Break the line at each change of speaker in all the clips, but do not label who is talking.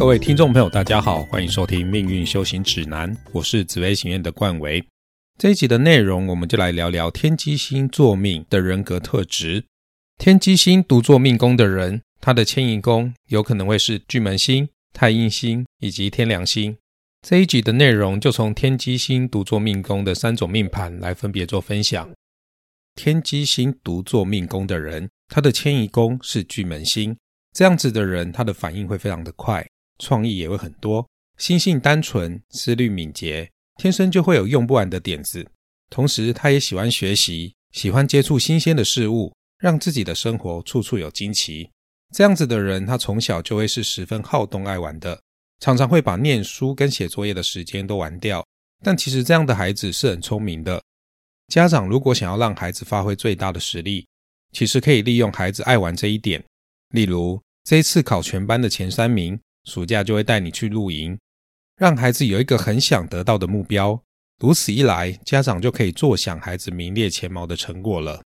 各位听众朋友，大家好，欢迎收听《命运修行指南》，我是紫薇行院的冠维。这一集的内容，我们就来聊聊天机星座命的人格特质。天机星独坐命宫的人，他的迁移宫有可能会是巨门星、太阴星以及天梁星。这一集的内容就从天机星独坐命宫的三种命盘来分别做分享。天机星独坐命宫的人，他的迁移宫是巨门星，这样子的人，他的反应会非常的快。创意也会很多，心性单纯，思虑敏捷，天生就会有用不完的点子。同时，他也喜欢学习，喜欢接触新鲜的事物，让自己的生活处处有惊奇。这样子的人，他从小就会是十分好动爱玩的，常常会把念书跟写作业的时间都玩掉。但其实这样的孩子是很聪明的。家长如果想要让孩子发挥最大的实力，其实可以利用孩子爱玩这一点。例如，这一次考全班的前三名。暑假就会带你去露营，让孩子有一个很想得到的目标。如此一来，家长就可以坐享孩子名列前茅的成果了。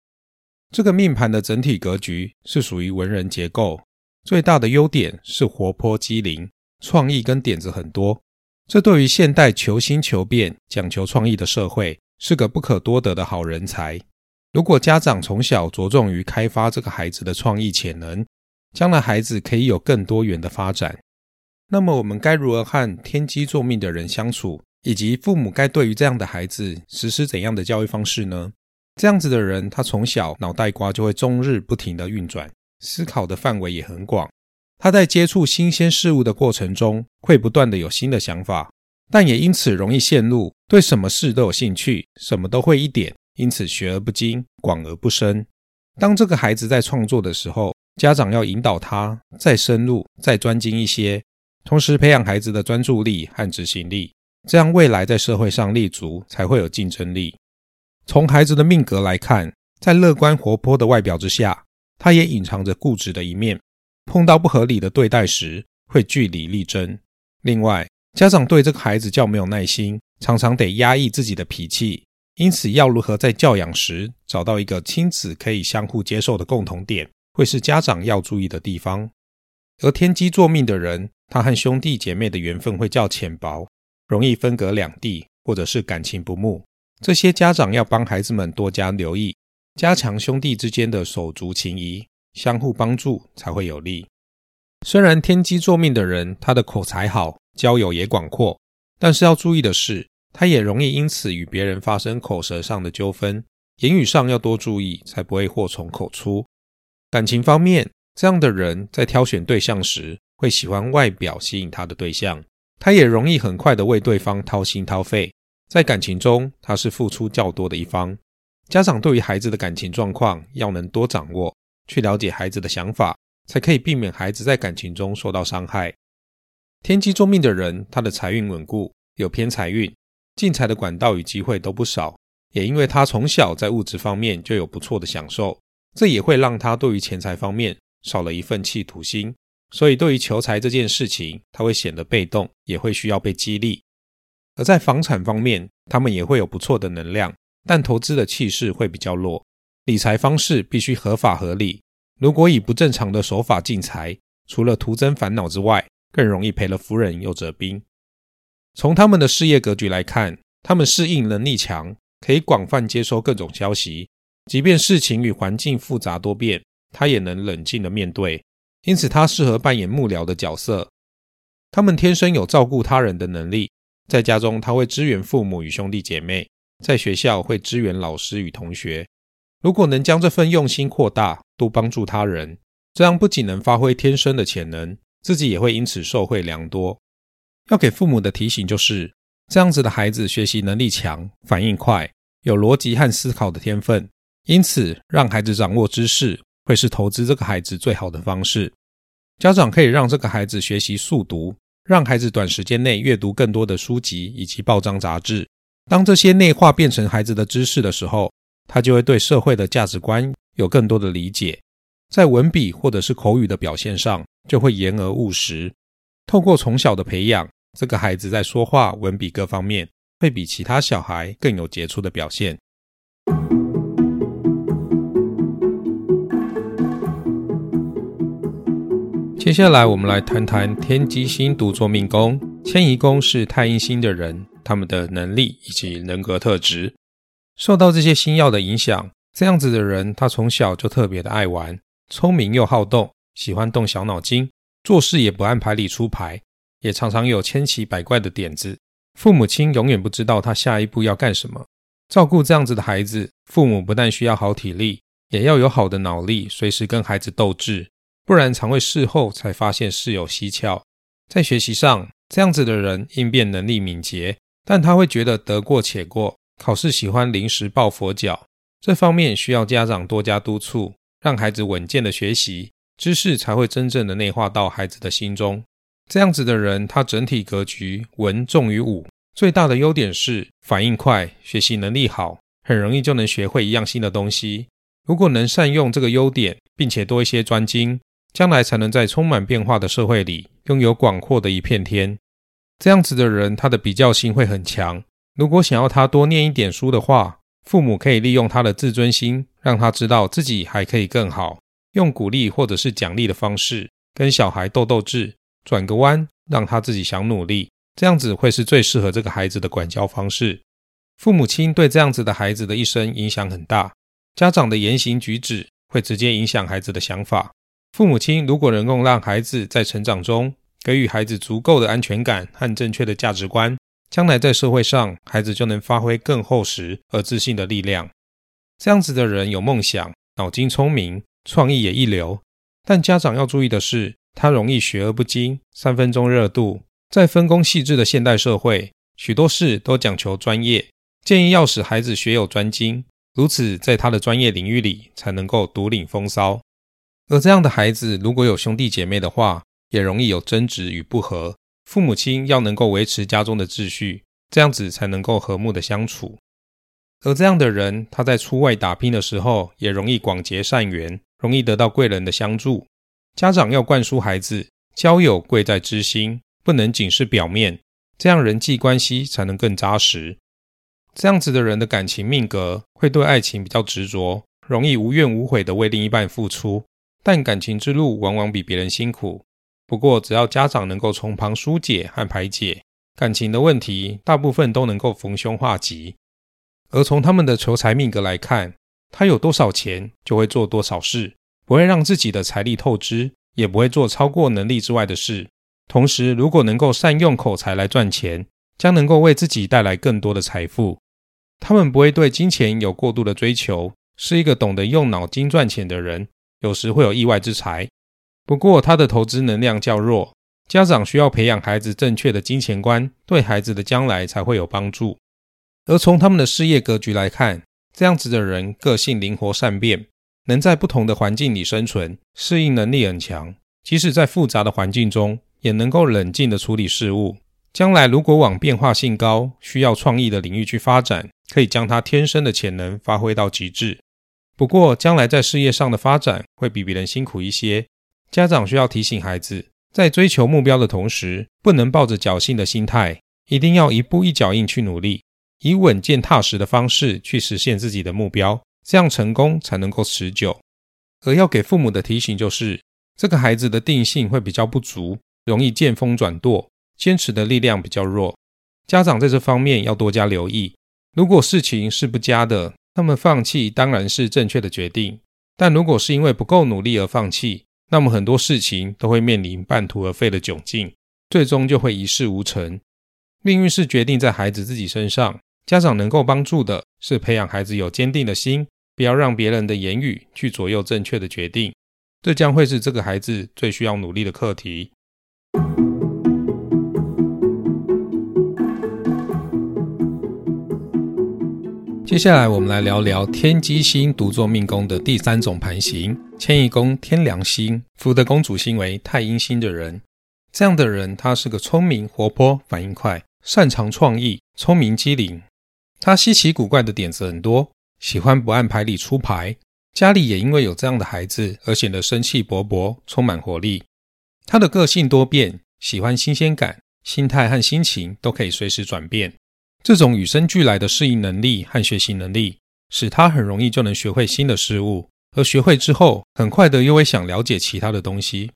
这个命盘的整体格局是属于文人结构，最大的优点是活泼机灵，创意跟点子很多。这对于现代求新求变、讲求创意的社会，是个不可多得的好人才。如果家长从小着重于开发这个孩子的创意潜能，将来孩子可以有更多元的发展。那么我们该如何和天机作命的人相处，以及父母该对于这样的孩子实施怎样的教育方式呢？这样子的人，他从小脑袋瓜就会终日不停的运转，思考的范围也很广。他在接触新鲜事物的过程中，会不断的有新的想法，但也因此容易陷入对什么事都有兴趣，什么都会一点，因此学而不精，广而不深。当这个孩子在创作的时候，家长要引导他再深入、再专精一些。同时培养孩子的专注力和执行力，这样未来在社会上立足才会有竞争力。从孩子的命格来看，在乐观活泼的外表之下，他也隐藏着固执的一面。碰到不合理的对待时，会据理力争。另外，家长对这个孩子较没有耐心，常常得压抑自己的脾气。因此，要如何在教养时找到一个亲子可以相互接受的共同点，会是家长要注意的地方。而天机作命的人。他和兄弟姐妹的缘分会较浅薄，容易分隔两地，或者是感情不睦。这些家长要帮孩子们多加留意，加强兄弟之间的手足情谊，相互帮助才会有利。虽然天机作命的人，他的口才好，交友也广阔，但是要注意的是，他也容易因此与别人发生口舌上的纠纷，言语上要多注意，才不会祸从口出。感情方面，这样的人在挑选对象时，会喜欢外表吸引他的对象，他也容易很快的为对方掏心掏肺。在感情中，他是付出较多的一方。家长对于孩子的感情状况要能多掌握，去了解孩子的想法，才可以避免孩子在感情中受到伤害。天机作命的人，他的财运稳固，有偏财运，进财的管道与机会都不少。也因为他从小在物质方面就有不错的享受，这也会让他对于钱财方面少了一份企图心。所以，对于求财这件事情，他会显得被动，也会需要被激励。而在房产方面，他们也会有不错的能量，但投资的气势会比较弱。理财方式必须合法合理，如果以不正常的手法进财，除了徒增烦恼之外，更容易赔了夫人又折兵。从他们的事业格局来看，他们适应能力强，可以广泛接收各种消息，即便事情与环境复杂多变，他也能冷静的面对。因此，他适合扮演幕僚的角色。他们天生有照顾他人的能力，在家中他会支援父母与兄弟姐妹，在学校会支援老师与同学。如果能将这份用心扩大，多帮助他人，这样不仅能发挥天生的潜能，自己也会因此受惠良多。要给父母的提醒就是：这样子的孩子学习能力强，反应快，有逻辑和思考的天分，因此让孩子掌握知识。会是投资这个孩子最好的方式。家长可以让这个孩子学习速读，让孩子短时间内阅读更多的书籍以及报章杂志。当这些内化变成孩子的知识的时候，他就会对社会的价值观有更多的理解。在文笔或者是口语的表现上，就会言而务实。透过从小的培养，这个孩子在说话、文笔各方面，会比其他小孩更有杰出的表现。接下来，我们来谈谈天机星独坐命宫、迁移宫是太阴星的人，他们的能力以及人格特质。受到这些星耀的影响，这样子的人，他从小就特别的爱玩，聪明又好动，喜欢动小脑筋，做事也不按牌理出牌，也常常有千奇百怪的点子。父母亲永远不知道他下一步要干什么。照顾这样子的孩子，父母不但需要好体力，也要有好的脑力，随时跟孩子斗智。不然常会事后才发现事有蹊跷。在学习上，这样子的人应变能力敏捷，但他会觉得得过且过，考试喜欢临时抱佛脚。这方面需要家长多加督促，让孩子稳健的学习知识，才会真正的内化到孩子的心中。这样子的人，他整体格局文重于武，最大的优点是反应快，学习能力好，很容易就能学会一样新的东西。如果能善用这个优点，并且多一些专精。将来才能在充满变化的社会里拥有广阔的一片天。这样子的人，他的比较心会很强。如果想要他多念一点书的话，父母可以利用他的自尊心，让他知道自己还可以更好，用鼓励或者是奖励的方式跟小孩斗斗智，转个弯，让他自己想努力。这样子会是最适合这个孩子的管教方式。父母亲对这样子的孩子的一生影响很大，家长的言行举止会直接影响孩子的想法。父母亲如果能够让孩子在成长中给予孩子足够的安全感和正确的价值观，将来在社会上，孩子就能发挥更厚实而自信的力量。这样子的人有梦想，脑筋聪明，创意也一流。但家长要注意的是，他容易学而不精，三分钟热度。在分工细致的现代社会，许多事都讲求专业，建议要使孩子学有专精，如此在他的专业领域里才能够独领风骚。而这样的孩子，如果有兄弟姐妹的话，也容易有争执与不和。父母亲要能够维持家中的秩序，这样子才能够和睦的相处。而这样的人，他在出外打拼的时候，也容易广结善缘，容易得到贵人的相助。家长要灌输孩子，交友贵在知心，不能仅是表面，这样人际关系才能更扎实。这样子的人的感情命格，会对爱情比较执着，容易无怨无悔的为另一半付出。但感情之路往往比别人辛苦。不过，只要家长能够从旁疏解和排解感情的问题，大部分都能够逢凶化吉。而从他们的求财命格来看，他有多少钱就会做多少事，不会让自己的财力透支，也不会做超过能力之外的事。同时，如果能够善用口才来赚钱，将能够为自己带来更多的财富。他们不会对金钱有过度的追求，是一个懂得用脑筋赚钱的人。有时会有意外之财，不过他的投资能量较弱，家长需要培养孩子正确的金钱观，对孩子的将来才会有帮助。而从他们的事业格局来看，这样子的人个性灵活善变，能在不同的环境里生存，适应能力很强，即使在复杂的环境中，也能够冷静的处理事物。将来如果往变化性高、需要创意的领域去发展，可以将他天生的潜能发挥到极致。不过，将来在事业上的发展会比别人辛苦一些。家长需要提醒孩子，在追求目标的同时，不能抱着侥幸的心态，一定要一步一脚印去努力，以稳健踏实的方式去实现自己的目标，这样成功才能够持久。而要给父母的提醒就是，这个孩子的定性会比较不足，容易见风转舵，坚持的力量比较弱。家长在这方面要多加留意。如果事情是不佳的，那么放弃当然是正确的决定，但如果是因为不够努力而放弃，那么很多事情都会面临半途而废的窘境，最终就会一事无成。命运是决定在孩子自己身上，家长能够帮助的是培养孩子有坚定的心，不要让别人的言语去左右正确的决定，这将会是这个孩子最需要努力的课题。接下来，我们来聊聊天机星独坐命宫的第三种盘型——迁移宫天梁星、福德宫主星为太阴星的人。这样的人，他是个聪明、活泼、反应快、擅长创意、聪明机灵。他稀奇古怪的点子很多，喜欢不按牌理出牌。家里也因为有这样的孩子而显得生气勃勃，充满活力。他的个性多变，喜欢新鲜感，心态和心情都可以随时转变。这种与生俱来的适应能力和学习能力，使他很容易就能学会新的事物，而学会之后，很快的又会想了解其他的东西。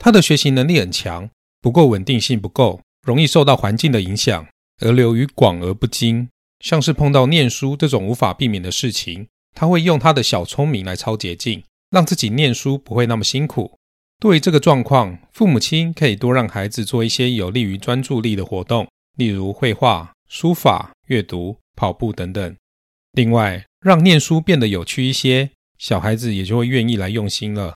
他的学习能力很强，不过稳定性不够，容易受到环境的影响，而流于广而不精。像是碰到念书这种无法避免的事情，他会用他的小聪明来抄捷径，让自己念书不会那么辛苦。对于这个状况，父母亲可以多让孩子做一些有利于专注力的活动，例如绘画、书法、阅读、跑步等等。另外，让念书变得有趣一些，小孩子也就会愿意来用心了。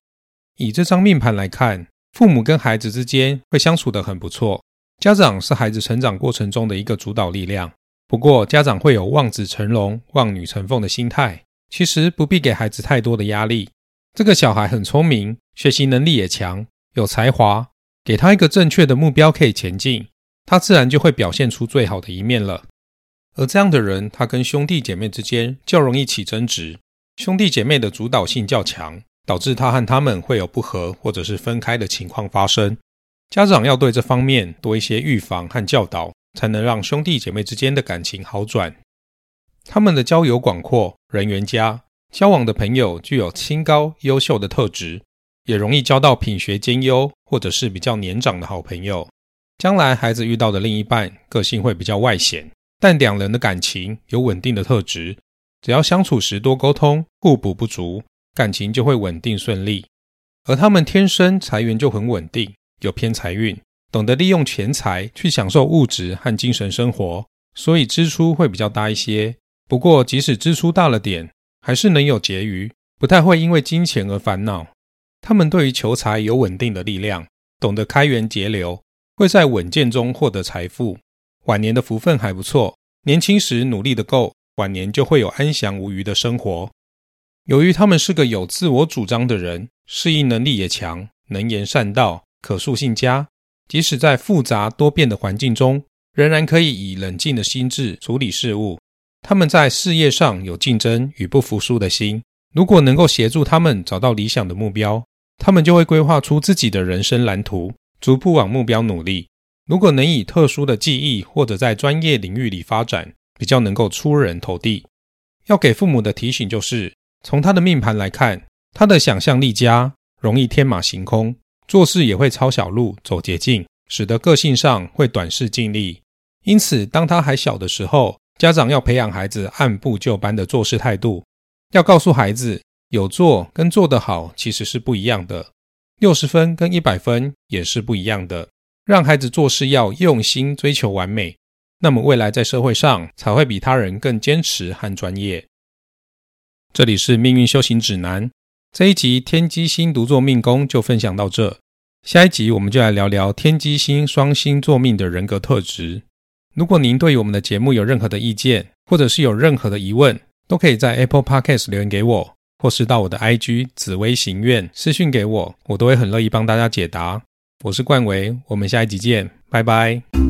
以这张命盘来看，父母跟孩子之间会相处得很不错。家长是孩子成长过程中的一个主导力量，不过家长会有望子成龙、望女成凤的心态，其实不必给孩子太多的压力。这个小孩很聪明，学习能力也强，有才华，给他一个正确的目标可以前进，他自然就会表现出最好的一面了。而这样的人，他跟兄弟姐妹之间较容易起争执，兄弟姐妹的主导性较强，导致他和他们会有不和或者是分开的情况发生。家长要对这方面多一些预防和教导，才能让兄弟姐妹之间的感情好转。他们的交友广阔，人缘佳，交往的朋友具有清高优秀的特质，也容易交到品学兼优或者是比较年长的好朋友。将来孩子遇到的另一半，个性会比较外显。但两人的感情有稳定的特质，只要相处时多沟通，互补不足，感情就会稳定顺利。而他们天生财源就很稳定，有偏财运，懂得利用钱财去享受物质和精神生活，所以支出会比较大一些。不过，即使支出大了点，还是能有结余，不太会因为金钱而烦恼。他们对于求财有稳定的力量，懂得开源节流，会在稳健中获得财富。晚年的福分还不错，年轻时努力的够，晚年就会有安详无虞的生活。由于他们是个有自我主张的人，适应能力也强，能言善道，可塑性佳，即使在复杂多变的环境中，仍然可以以冷静的心智处理事物。他们在事业上有竞争与不服输的心。如果能够协助他们找到理想的目标，他们就会规划出自己的人生蓝图，逐步往目标努力。如果能以特殊的技艺或者在专业领域里发展，比较能够出人头地。要给父母的提醒就是，从他的命盘来看，他的想象力佳，容易天马行空，做事也会抄小路走捷径，使得个性上会短视尽力。因此，当他还小的时候，家长要培养孩子按部就班的做事态度，要告诉孩子，有做跟做得好其实是不一样的，六十分跟一百分也是不一样的。让孩子做事要用心追求完美，那么未来在社会上才会比他人更坚持和专业。这里是命运修行指南这一集天机星独坐命宫就分享到这，下一集我们就来聊聊天机星双星座命的人格特质。如果您对于我们的节目有任何的意见，或者是有任何的疑问，都可以在 Apple Podcast 留言给我，或是到我的 IG 紫薇行愿私讯给我，我都会很乐意帮大家解答。我是冠维，我们下一集见，拜拜。